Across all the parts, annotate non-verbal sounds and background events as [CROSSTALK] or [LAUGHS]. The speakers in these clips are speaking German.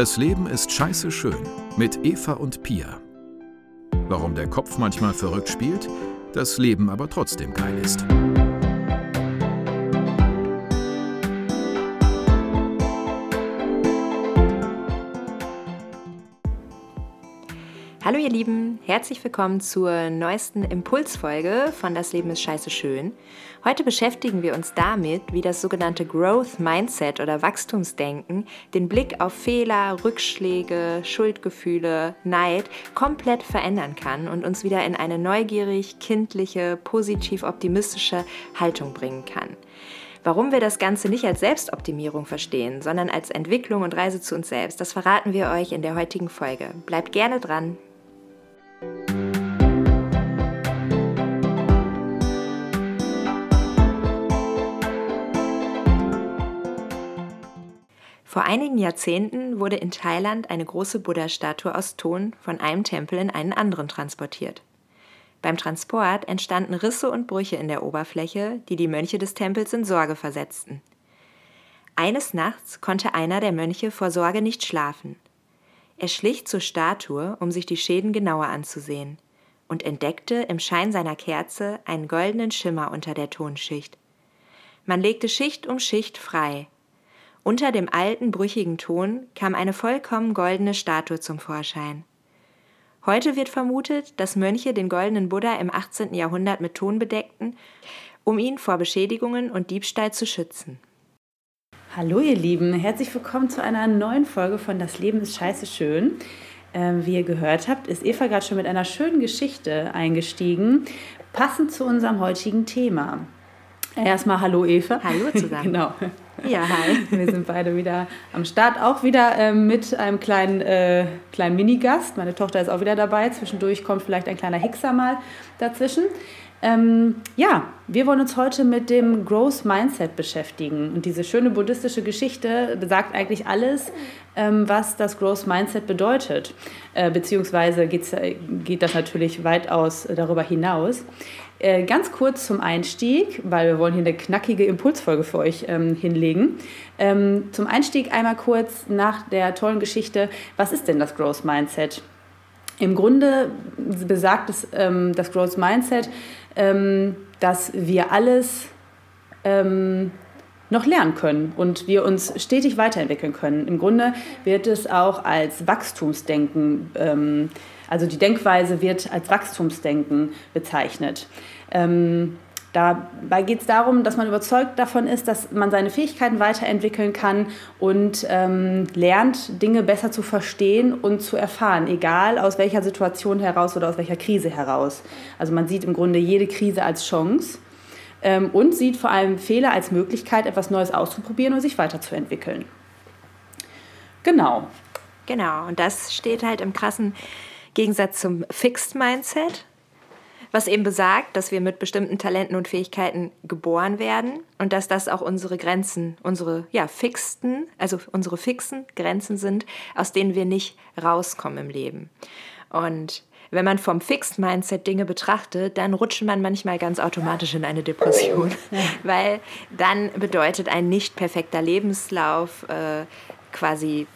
Das Leben ist scheiße schön mit Eva und Pia. Warum der Kopf manchmal verrückt spielt, das Leben aber trotzdem geil ist. Hallo ihr Lieben, herzlich willkommen zur neuesten Impulsfolge von Das Leben ist scheiße schön. Heute beschäftigen wir uns damit, wie das sogenannte Growth Mindset oder Wachstumsdenken den Blick auf Fehler, Rückschläge, Schuldgefühle, Neid komplett verändern kann und uns wieder in eine neugierig, kindliche, positiv optimistische Haltung bringen kann. Warum wir das Ganze nicht als Selbstoptimierung verstehen, sondern als Entwicklung und Reise zu uns selbst, das verraten wir euch in der heutigen Folge. Bleibt gerne dran, vor einigen Jahrzehnten wurde in Thailand eine große Buddha-Statue aus Ton von einem Tempel in einen anderen transportiert. Beim Transport entstanden Risse und Brüche in der Oberfläche, die die Mönche des Tempels in Sorge versetzten. Eines Nachts konnte einer der Mönche vor Sorge nicht schlafen. Er schlich zur Statue, um sich die Schäden genauer anzusehen, und entdeckte im Schein seiner Kerze einen goldenen Schimmer unter der Tonschicht. Man legte Schicht um Schicht frei. Unter dem alten, brüchigen Ton kam eine vollkommen goldene Statue zum Vorschein. Heute wird vermutet, dass Mönche den goldenen Buddha im 18. Jahrhundert mit Ton bedeckten, um ihn vor Beschädigungen und Diebstahl zu schützen. Hallo ihr Lieben, herzlich willkommen zu einer neuen Folge von Das Leben ist scheiße schön. Ähm, wie ihr gehört habt, ist Eva gerade schon mit einer schönen Geschichte eingestiegen, passend zu unserem heutigen Thema. Erstmal Hallo Eva. Hallo zusammen. [LAUGHS] genau. Ja, hi. Wir sind beide wieder am Start, auch wieder äh, mit einem kleinen, äh, kleinen Minigast. Meine Tochter ist auch wieder dabei. Zwischendurch kommt vielleicht ein kleiner Hixer mal dazwischen. Ähm, ja, wir wollen uns heute mit dem Growth Mindset beschäftigen. Und diese schöne buddhistische Geschichte besagt eigentlich alles, ähm, was das Growth Mindset bedeutet. Äh, beziehungsweise geht das natürlich weitaus darüber hinaus. Äh, ganz kurz zum Einstieg, weil wir wollen hier eine knackige Impulsfolge für euch ähm, hinlegen. Ähm, zum Einstieg einmal kurz nach der tollen Geschichte, was ist denn das Growth Mindset? Im Grunde besagt es, ähm, das Growth Mindset, ähm, dass wir alles ähm, noch lernen können und wir uns stetig weiterentwickeln können. Im Grunde wird es auch als Wachstumsdenken, ähm, also die Denkweise wird als Wachstumsdenken bezeichnet. Ähm, Dabei geht es darum, dass man überzeugt davon ist, dass man seine Fähigkeiten weiterentwickeln kann und ähm, lernt, Dinge besser zu verstehen und zu erfahren, egal aus welcher Situation heraus oder aus welcher Krise heraus. Also man sieht im Grunde jede Krise als Chance ähm, und sieht vor allem Fehler als Möglichkeit, etwas Neues auszuprobieren und sich weiterzuentwickeln. Genau. Genau, und das steht halt im krassen Gegensatz zum Fixed Mindset was eben besagt, dass wir mit bestimmten Talenten und Fähigkeiten geboren werden und dass das auch unsere Grenzen, unsere ja, fixten, also unsere fixen Grenzen sind, aus denen wir nicht rauskommen im Leben. Und wenn man vom Fixed Mindset Dinge betrachtet, dann rutscht man manchmal ganz automatisch in eine Depression, [LAUGHS] weil dann bedeutet ein nicht perfekter Lebenslauf äh, quasi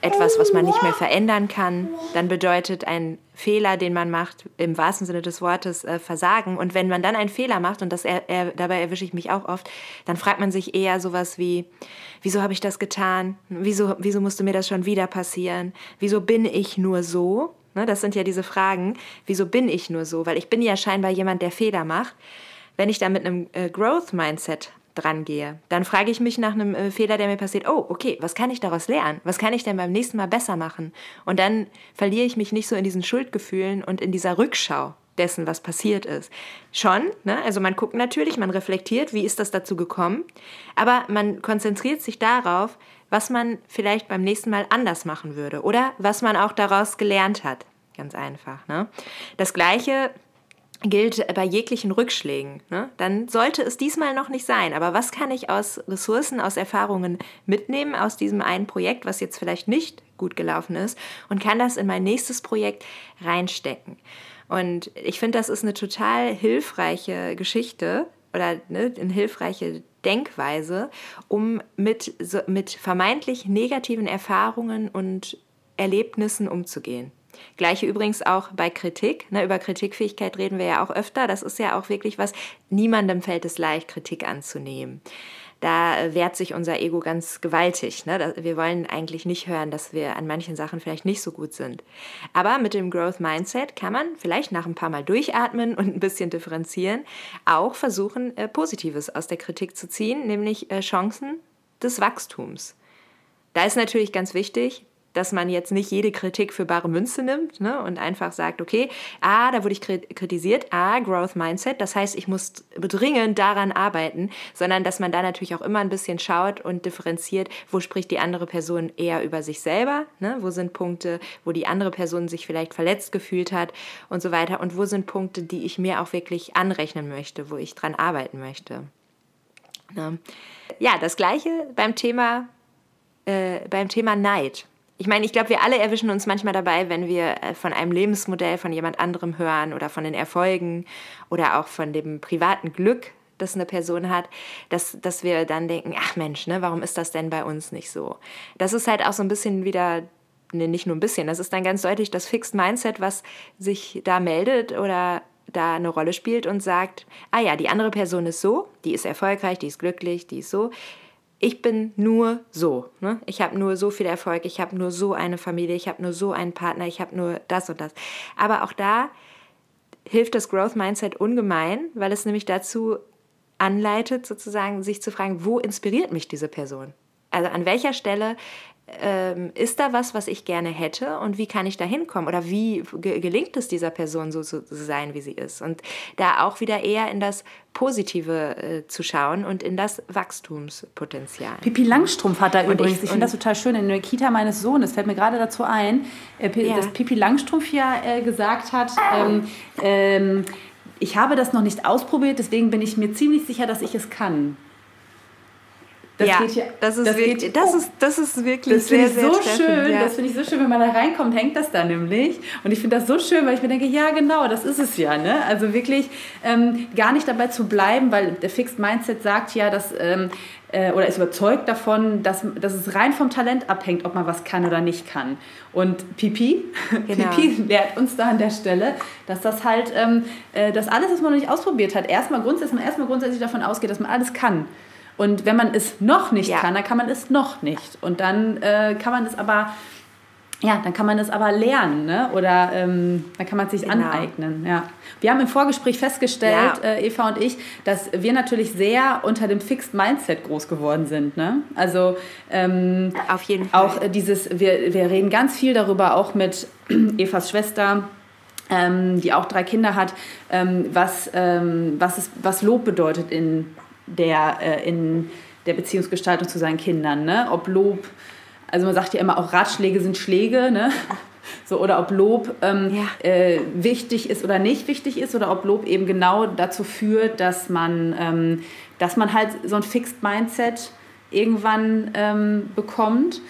etwas, was man nicht mehr verändern kann, dann bedeutet ein Fehler, den man macht, im wahrsten Sinne des Wortes äh, Versagen. Und wenn man dann einen Fehler macht, und das er, er, dabei erwische ich mich auch oft, dann fragt man sich eher sowas wie, wieso habe ich das getan? Wieso, wieso musste mir das schon wieder passieren? Wieso bin ich nur so? Ne, das sind ja diese Fragen. Wieso bin ich nur so? Weil ich bin ja scheinbar jemand, der Fehler macht. Wenn ich da mit einem äh, Growth Mindset dran gehe. Dann frage ich mich nach einem äh, Fehler, der mir passiert, oh, okay, was kann ich daraus lernen? Was kann ich denn beim nächsten Mal besser machen? Und dann verliere ich mich nicht so in diesen Schuldgefühlen und in dieser Rückschau dessen, was passiert ist. Schon, ne? also man guckt natürlich, man reflektiert, wie ist das dazu gekommen, aber man konzentriert sich darauf, was man vielleicht beim nächsten Mal anders machen würde oder was man auch daraus gelernt hat. Ganz einfach. Ne? Das gleiche gilt bei jeglichen Rückschlägen. Ne? Dann sollte es diesmal noch nicht sein. Aber was kann ich aus Ressourcen, aus Erfahrungen mitnehmen aus diesem einen Projekt, was jetzt vielleicht nicht gut gelaufen ist, und kann das in mein nächstes Projekt reinstecken? Und ich finde, das ist eine total hilfreiche Geschichte oder ne, eine hilfreiche Denkweise, um mit, mit vermeintlich negativen Erfahrungen und Erlebnissen umzugehen. Gleiche übrigens auch bei Kritik. Ne, über Kritikfähigkeit reden wir ja auch öfter. Das ist ja auch wirklich was, niemandem fällt es leicht, Kritik anzunehmen. Da wehrt sich unser Ego ganz gewaltig. Ne? Wir wollen eigentlich nicht hören, dass wir an manchen Sachen vielleicht nicht so gut sind. Aber mit dem Growth Mindset kann man vielleicht nach ein paar Mal durchatmen und ein bisschen differenzieren, auch versuchen, äh, Positives aus der Kritik zu ziehen, nämlich äh, Chancen des Wachstums. Da ist natürlich ganz wichtig, dass man jetzt nicht jede Kritik für bare Münze nimmt ne, und einfach sagt, okay, ah, da wurde ich kritisiert, ah, Growth Mindset, das heißt, ich muss dringend daran arbeiten, sondern dass man da natürlich auch immer ein bisschen schaut und differenziert, wo spricht die andere Person eher über sich selber, ne, wo sind Punkte, wo die andere Person sich vielleicht verletzt gefühlt hat und so weiter und wo sind Punkte, die ich mir auch wirklich anrechnen möchte, wo ich dran arbeiten möchte. Ne. Ja, das gleiche beim Thema, äh, beim Thema Neid. Ich meine, ich glaube, wir alle erwischen uns manchmal dabei, wenn wir äh, von einem Lebensmodell von jemand anderem hören oder von den Erfolgen oder auch von dem privaten Glück, das eine Person hat, dass, dass wir dann denken, ach Mensch, ne, warum ist das denn bei uns nicht so? Das ist halt auch so ein bisschen wieder, ne, nicht nur ein bisschen, das ist dann ganz deutlich das Fixed Mindset, was sich da meldet oder da eine Rolle spielt und sagt, ah ja, die andere Person ist so, die ist erfolgreich, die ist glücklich, die ist so ich bin nur so. Ne? Ich habe nur so viel Erfolg, ich habe nur so eine Familie, ich habe nur so einen Partner, ich habe nur das und das. Aber auch da hilft das Growth Mindset ungemein, weil es nämlich dazu anleitet, sozusagen sich zu fragen, wo inspiriert mich diese Person? Also an welcher Stelle ähm, ist da was, was ich gerne hätte und wie kann ich da hinkommen oder wie ge gelingt es dieser Person so zu sein, wie sie ist und da auch wieder eher in das Positive äh, zu schauen und in das Wachstumspotenzial. Pipi Langstrumpf hat da und übrigens, ich, ich finde das total schön, in der Kita meines Sohnes, fällt mir gerade dazu ein, äh, ja. dass Pipi Langstrumpf ja äh, gesagt hat, ähm, ähm, ich habe das noch nicht ausprobiert, deswegen bin ich mir ziemlich sicher, dass ich es kann. Das ja, geht ja, das ist, das wirklich, geht, das, ist, das ist wirklich das sehr, sehr so schön. Ja. Das finde ich so schön, wenn man da reinkommt, hängt das da nämlich. Und ich finde das so schön, weil ich mir denke, ja genau, das ist es ja. Ne? Also wirklich ähm, gar nicht dabei zu bleiben, weil der Fixed Mindset sagt ja, dass ähm, äh, oder ist überzeugt davon, dass, dass es rein vom Talent abhängt, ob man was kann oder nicht kann. Und Pipi, [LAUGHS] genau. Pipi lehrt uns da an der Stelle, dass das halt, ähm, äh, das alles, was man noch nicht ausprobiert hat, erstmal grundsätzlich, erstmal grundsätzlich davon ausgeht, dass man alles kann. Und wenn man es noch nicht ja. kann, dann kann man es noch nicht. Und dann äh, kann man es aber, ja, dann kann man es aber lernen, ne? Oder ähm, dann kann man es sich genau. aneignen. Ja. Wir haben im Vorgespräch festgestellt, ja. äh, Eva und ich, dass wir natürlich sehr unter dem Fixed Mindset groß geworden sind. Ne? Also ähm, auf jeden Fall. Auch äh, dieses, wir, wir reden ganz viel darüber, auch mit [CLEARS THROAT] Evas Schwester. Ähm, die auch drei Kinder hat, ähm, was, ähm, was, ist, was Lob bedeutet in der, äh, in der Beziehungsgestaltung zu seinen Kindern. Ne? Ob Lob, also man sagt ja immer auch Ratschläge sind Schläge, ne? So, oder ob Lob ähm, ja. äh, wichtig ist oder nicht wichtig ist, oder ob Lob eben genau dazu führt, dass man, ähm, dass man halt so ein Fixed Mindset irgendwann ähm, bekommt.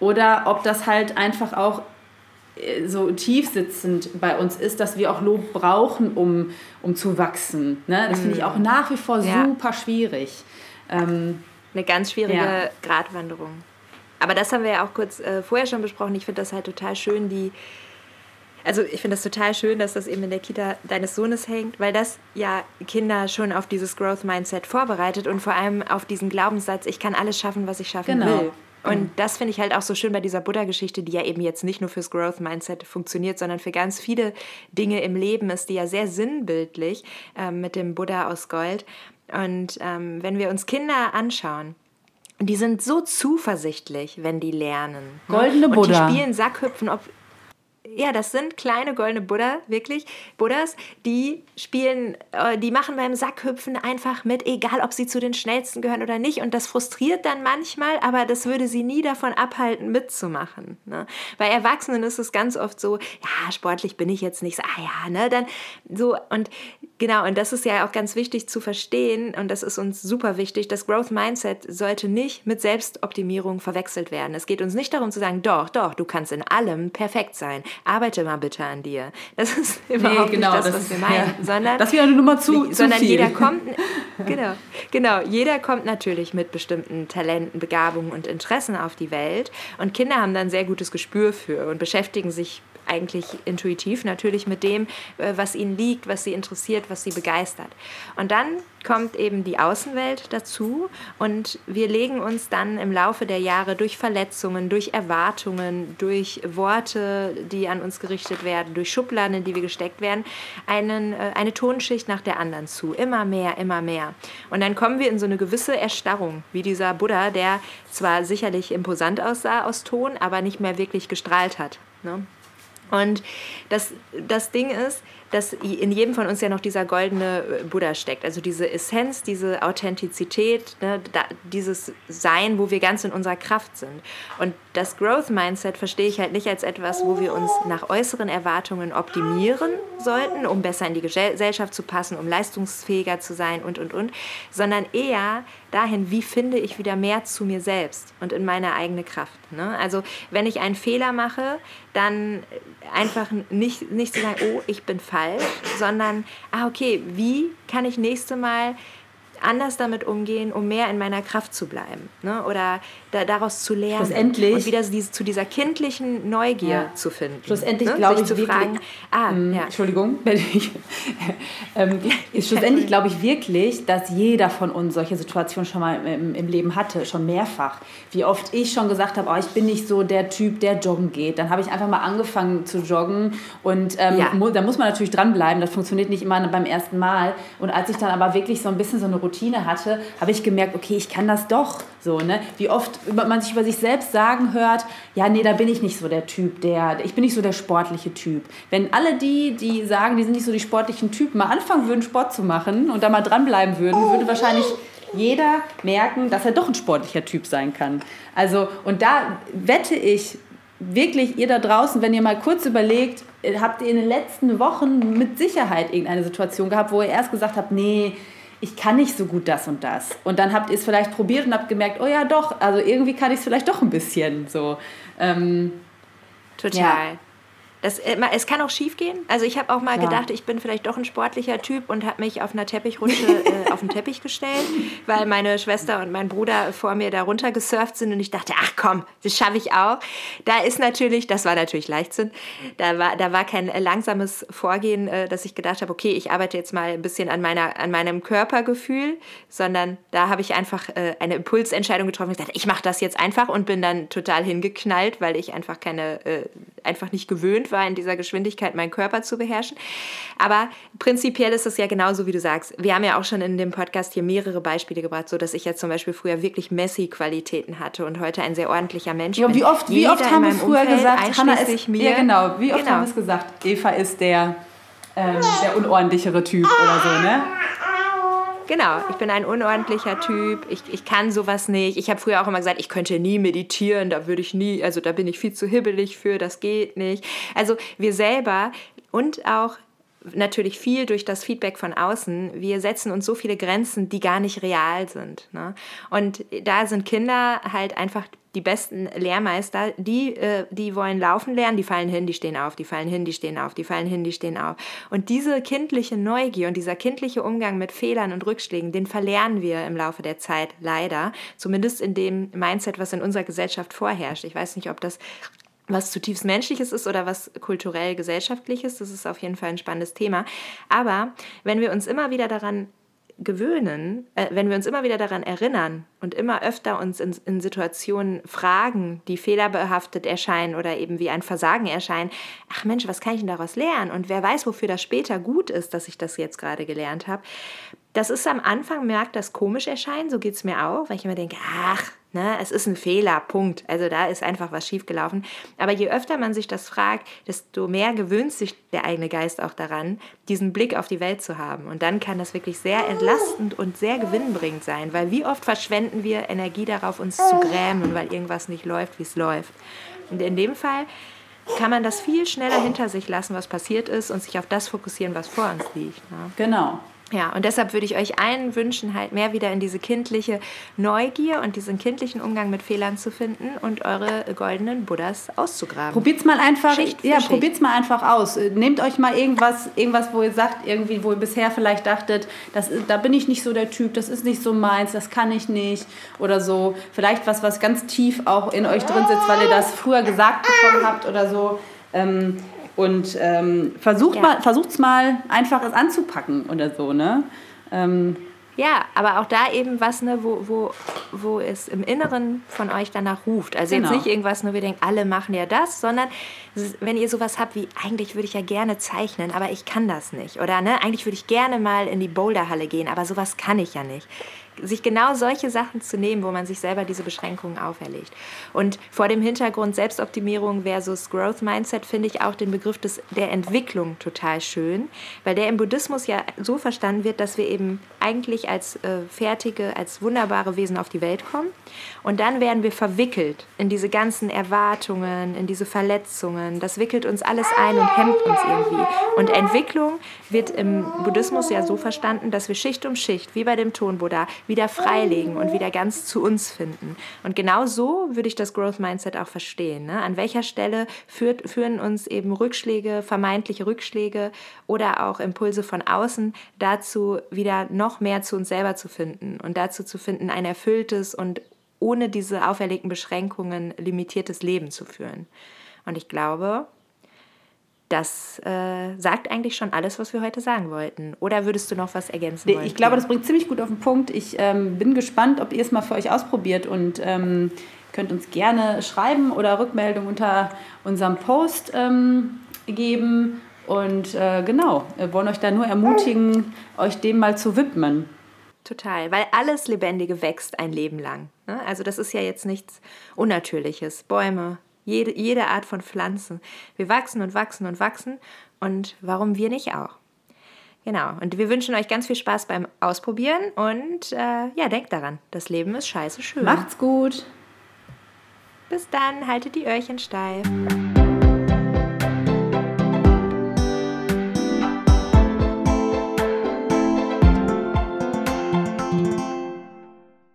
Oder ob das halt einfach auch so tief sitzend bei uns ist, dass wir auch Lob brauchen, um, um zu wachsen. Ne? Das finde ich auch nach wie vor ja. super schwierig. Ähm, Eine ganz schwierige ja. Gratwanderung. Aber das haben wir ja auch kurz äh, vorher schon besprochen. Ich finde das halt total schön, die. Also ich finde das total schön, dass das eben in der Kita deines Sohnes hängt, weil das ja Kinder schon auf dieses Growth Mindset vorbereitet und vor allem auf diesen Glaubenssatz, ich kann alles schaffen, was ich schaffen genau. will. Und mhm. das finde ich halt auch so schön bei dieser Buddha-Geschichte, die ja eben jetzt nicht nur fürs Growth-Mindset funktioniert, sondern für ganz viele Dinge im Leben ist, die ja sehr sinnbildlich äh, mit dem Buddha aus Gold. Und ähm, wenn wir uns Kinder anschauen, die sind so zuversichtlich, wenn die lernen. Ne? Goldene ne? Buddha. Und die spielen Sackhüpfen, ob, ja, das sind kleine goldene Buddha, wirklich, Buddhas, die spielen, äh, die machen beim Sackhüpfen einfach mit, egal ob sie zu den schnellsten gehören oder nicht. Und das frustriert dann manchmal, aber das würde sie nie davon abhalten, mitzumachen. Ne? Bei Erwachsenen ist es ganz oft so, ja, sportlich bin ich jetzt nicht ah ja, ne, dann so, und genau, und das ist ja auch ganz wichtig zu verstehen, und das ist uns super wichtig, das Growth Mindset sollte nicht mit Selbstoptimierung verwechselt werden. Es geht uns nicht darum zu sagen, doch, doch, du kannst in allem perfekt sein arbeite mal bitte an dir. Das ist [LAUGHS] überhaupt nee, genau, nicht das, das was wir meinen, ja. sondern das wäre eine Nummer zu, zu sondern viel. jeder [LAUGHS] kommt, genau, genau, jeder kommt natürlich mit bestimmten Talenten, Begabungen und Interessen auf die Welt. Und Kinder haben dann sehr gutes Gespür für und beschäftigen sich eigentlich intuitiv natürlich mit dem, äh, was ihnen liegt, was sie interessiert, was sie begeistert. Und dann kommt eben die Außenwelt dazu und wir legen uns dann im Laufe der Jahre durch Verletzungen, durch Erwartungen, durch Worte, die an uns gerichtet werden, durch Schubladen, in die wir gesteckt werden, einen, äh, eine Tonschicht nach der anderen zu. Immer mehr, immer mehr. Und dann kommen wir in so eine gewisse Erstarrung, wie dieser Buddha, der zwar sicherlich imposant aussah aus Ton, aber nicht mehr wirklich gestrahlt hat. Ne? Und das, das Ding ist, dass in jedem von uns ja noch dieser goldene äh, Buddha steckt. Also diese Essenz, diese Authentizität, ne, da, dieses Sein, wo wir ganz in unserer Kraft sind. Und das Growth Mindset verstehe ich halt nicht als etwas, wo wir uns nach äußeren Erwartungen optimieren sollten, um besser in die Gesellschaft zu passen, um leistungsfähiger zu sein und, und, und, sondern eher dahin, wie finde ich wieder mehr zu mir selbst und in meine eigene Kraft. Ne? Also wenn ich einen Fehler mache, dann einfach nicht, nicht zu sagen, oh, ich bin falsch falsch, sondern, ah, okay, wie kann ich nächste Mal anders damit umgehen, um mehr in meiner Kraft zu bleiben ne? oder da, daraus zu lernen Schlussendlich, und wieder diese, zu dieser kindlichen Neugier ja. zu finden. Schlussendlich ne? glaube ich zu wirklich, fragen, ah, ähm, ja. Entschuldigung, [LAUGHS] ähm, schlussendlich glaube ich wirklich, dass jeder von uns solche Situationen schon mal im, im, Leben hatte, schon mehrfach. Wie oft ich schon gesagt habe, oh, ich bin nicht so der Typ, der joggen geht. Dann habe ich einfach mal angefangen zu joggen und ähm, ja. mu da muss man natürlich dranbleiben. Das funktioniert nicht immer beim ersten Mal. Und als ich dann aber wirklich so ein bisschen so eine Routine hatte, habe ich gemerkt, okay, ich kann das doch. So, ne? Wie oft man sich über sich selbst sagen hört, ja, nee, da bin ich nicht so der Typ, der, ich bin nicht so der sportliche Typ. Wenn alle die, die sagen, die sind nicht so die sportlichen Typen, mal anfangen würden, Sport zu machen und da mal dranbleiben würden, würde wahrscheinlich jeder merken, dass er doch ein sportlicher Typ sein kann. Also, und da wette ich wirklich, ihr da draußen, wenn ihr mal kurz überlegt, habt ihr in den letzten Wochen mit Sicherheit irgendeine Situation gehabt, wo ihr erst gesagt habt, nee, ich kann nicht so gut das und das. Und dann habt ihr es vielleicht probiert und habt gemerkt, oh ja, doch, also irgendwie kann ich es vielleicht doch ein bisschen so. Ähm, Total. Ja. Das, äh, es kann auch schief gehen. Also ich habe auch mal ja. gedacht, ich bin vielleicht doch ein sportlicher Typ und habe mich auf einer Teppichrutsche [LAUGHS] äh, auf den Teppich gestellt, weil meine Schwester und mein Bruder vor mir da runter gesurft sind und ich dachte, ach komm, das schaffe ich auch. Da ist natürlich, das war natürlich Leichtsinn, da war, da war kein langsames Vorgehen, äh, dass ich gedacht habe, okay, ich arbeite jetzt mal ein bisschen an, meiner, an meinem Körpergefühl, sondern da habe ich einfach äh, eine Impulsentscheidung getroffen. Ich dachte, ich mache das jetzt einfach und bin dann total hingeknallt, weil ich einfach keine, äh, einfach nicht gewöhnt war, in dieser Geschwindigkeit meinen Körper zu beherrschen. Aber prinzipiell ist es ja genauso, wie du sagst. Wir haben ja auch schon in dem Podcast hier mehrere Beispiele gebracht, so dass ich jetzt zum Beispiel früher wirklich Messi-Qualitäten hatte und heute ein sehr ordentlicher Mensch ja, bin. Wie oft, wie oft haben wir früher Umfeld, gesagt, Hannah ist, mir, ja genau, wie oft genau. haben wir es gesagt, Eva ist der, ähm, der unordentlichere Typ oder so, ne? Genau, ich bin ein unordentlicher Typ, ich, ich kann sowas nicht. Ich habe früher auch immer gesagt, ich könnte nie meditieren, da würde ich nie, also da bin ich viel zu hibbelig für, das geht nicht. Also wir selber und auch natürlich viel durch das Feedback von außen. Wir setzen uns so viele Grenzen, die gar nicht real sind. Ne? Und da sind Kinder halt einfach die besten Lehrmeister, die, äh, die wollen laufen lernen, die fallen hin, die stehen auf, die fallen hin, die stehen auf, die fallen hin, die stehen auf. Und diese kindliche Neugier und dieser kindliche Umgang mit Fehlern und Rückschlägen, den verlernen wir im Laufe der Zeit leider, zumindest in dem Mindset, was in unserer Gesellschaft vorherrscht. Ich weiß nicht, ob das was zutiefst Menschliches ist oder was kulturell Gesellschaftliches. Das ist auf jeden Fall ein spannendes Thema. Aber wenn wir uns immer wieder daran gewöhnen, äh, wenn wir uns immer wieder daran erinnern und immer öfter uns in, in, Situationen fragen, die fehlerbehaftet erscheinen oder eben wie ein Versagen erscheinen, ach Mensch, was kann ich denn daraus lernen? Und wer weiß, wofür das später gut ist, dass ich das jetzt gerade gelernt habe. Das ist am Anfang, merkt das komisch erscheinen, so geht es mir auch, weil ich immer denke, ach, Ne, es ist ein Fehler, Punkt. Also da ist einfach was schiefgelaufen. Aber je öfter man sich das fragt, desto mehr gewöhnt sich der eigene Geist auch daran, diesen Blick auf die Welt zu haben. Und dann kann das wirklich sehr entlastend und sehr gewinnbringend sein, weil wie oft verschwenden wir Energie darauf, uns zu grämen, weil irgendwas nicht läuft, wie es läuft. Und in dem Fall kann man das viel schneller hinter sich lassen, was passiert ist, und sich auf das fokussieren, was vor uns liegt. Ne? Genau. Ja, und deshalb würde ich euch allen wünschen, halt mehr wieder in diese kindliche Neugier und diesen kindlichen Umgang mit Fehlern zu finden und eure goldenen Buddhas auszugraben. Probiert's mal einfach, Schicht ja, Schicht. probiert's mal einfach aus. Nehmt euch mal irgendwas, irgendwas, wo ihr sagt, irgendwie, wo ihr bisher vielleicht dachtet, das, da bin ich nicht so der Typ, das ist nicht so meins, das kann ich nicht oder so. Vielleicht was, was ganz tief auch in euch drin sitzt, weil ihr das früher gesagt bekommen habt oder so. Ähm, und ähm, versucht Ja. mal, versucht's mal einfach es anzupacken oder so, ne? Ähm, Ja, aber auch da eben was, ne, wo, wo, wo es im Inneren von euch danach ruft. Also Genau. jetzt nicht irgendwas, nur wir denken, alle machen ja das, sondern wenn ihr sowas habt wie, eigentlich würde ich ja gerne zeichnen, aber ich kann das nicht. Oder ne, eigentlich würde ich gerne mal in die Boulderhalle gehen, aber sowas kann ich ja nicht. Sich genau solche Sachen zu nehmen, wo man sich selber diese Beschränkungen auferlegt. Und vor dem Hintergrund Selbstoptimierung versus Growth Mindset finde ich auch den Begriff des, der Entwicklung total schön, weil der im Buddhismus ja so verstanden wird, dass wir eben eigentlich als äh, fertige, als wunderbare Wesen auf die Welt kommen und dann werden wir verwickelt in diese ganzen Erwartungen, in diese Verletzungen. Das wickelt uns alles ein und hemmt uns irgendwie. Und Entwicklung wird im Buddhismus ja so verstanden, dass wir Schicht um Schicht, wie bei dem Tonbuddha, wieder freilegen und wieder ganz zu uns finden. Und genau so würde ich das Growth Mindset auch verstehen. Ne? An welcher Stelle führt, führen uns eben Rückschläge, vermeintliche Rückschläge oder auch Impulse von außen dazu, wieder noch mehr zu uns selber zu finden und dazu zu finden, ein erfülltes und ohne diese auferlegten Beschränkungen limitiertes Leben zu führen. Und ich glaube, das äh, sagt eigentlich schon alles, was wir heute sagen wollten. Oder würdest du noch was ergänzen wollen? Ich glaube, das bringt ziemlich gut auf den Punkt. Ich ähm, bin gespannt, ob ihr es mal für euch ausprobiert und ähm, könnt uns gerne schreiben oder Rückmeldung unter unserem Post ähm, geben. Und äh, genau, wir wollen euch da nur ermutigen, euch dem mal zu widmen. Total, weil alles Lebendige wächst ein Leben lang. ne? Also das ist ja jetzt nichts Unnatürliches. Bäume, jede, jede Art von Pflanzen. Wir wachsen und wachsen und wachsen. Und warum wir nicht auch? Genau. Und wir wünschen euch ganz viel Spaß beim Ausprobieren. Und äh, ja, denkt daran, das Leben ist scheiße schön. Macht's gut! Bis dann, haltet die Öhrchen steif.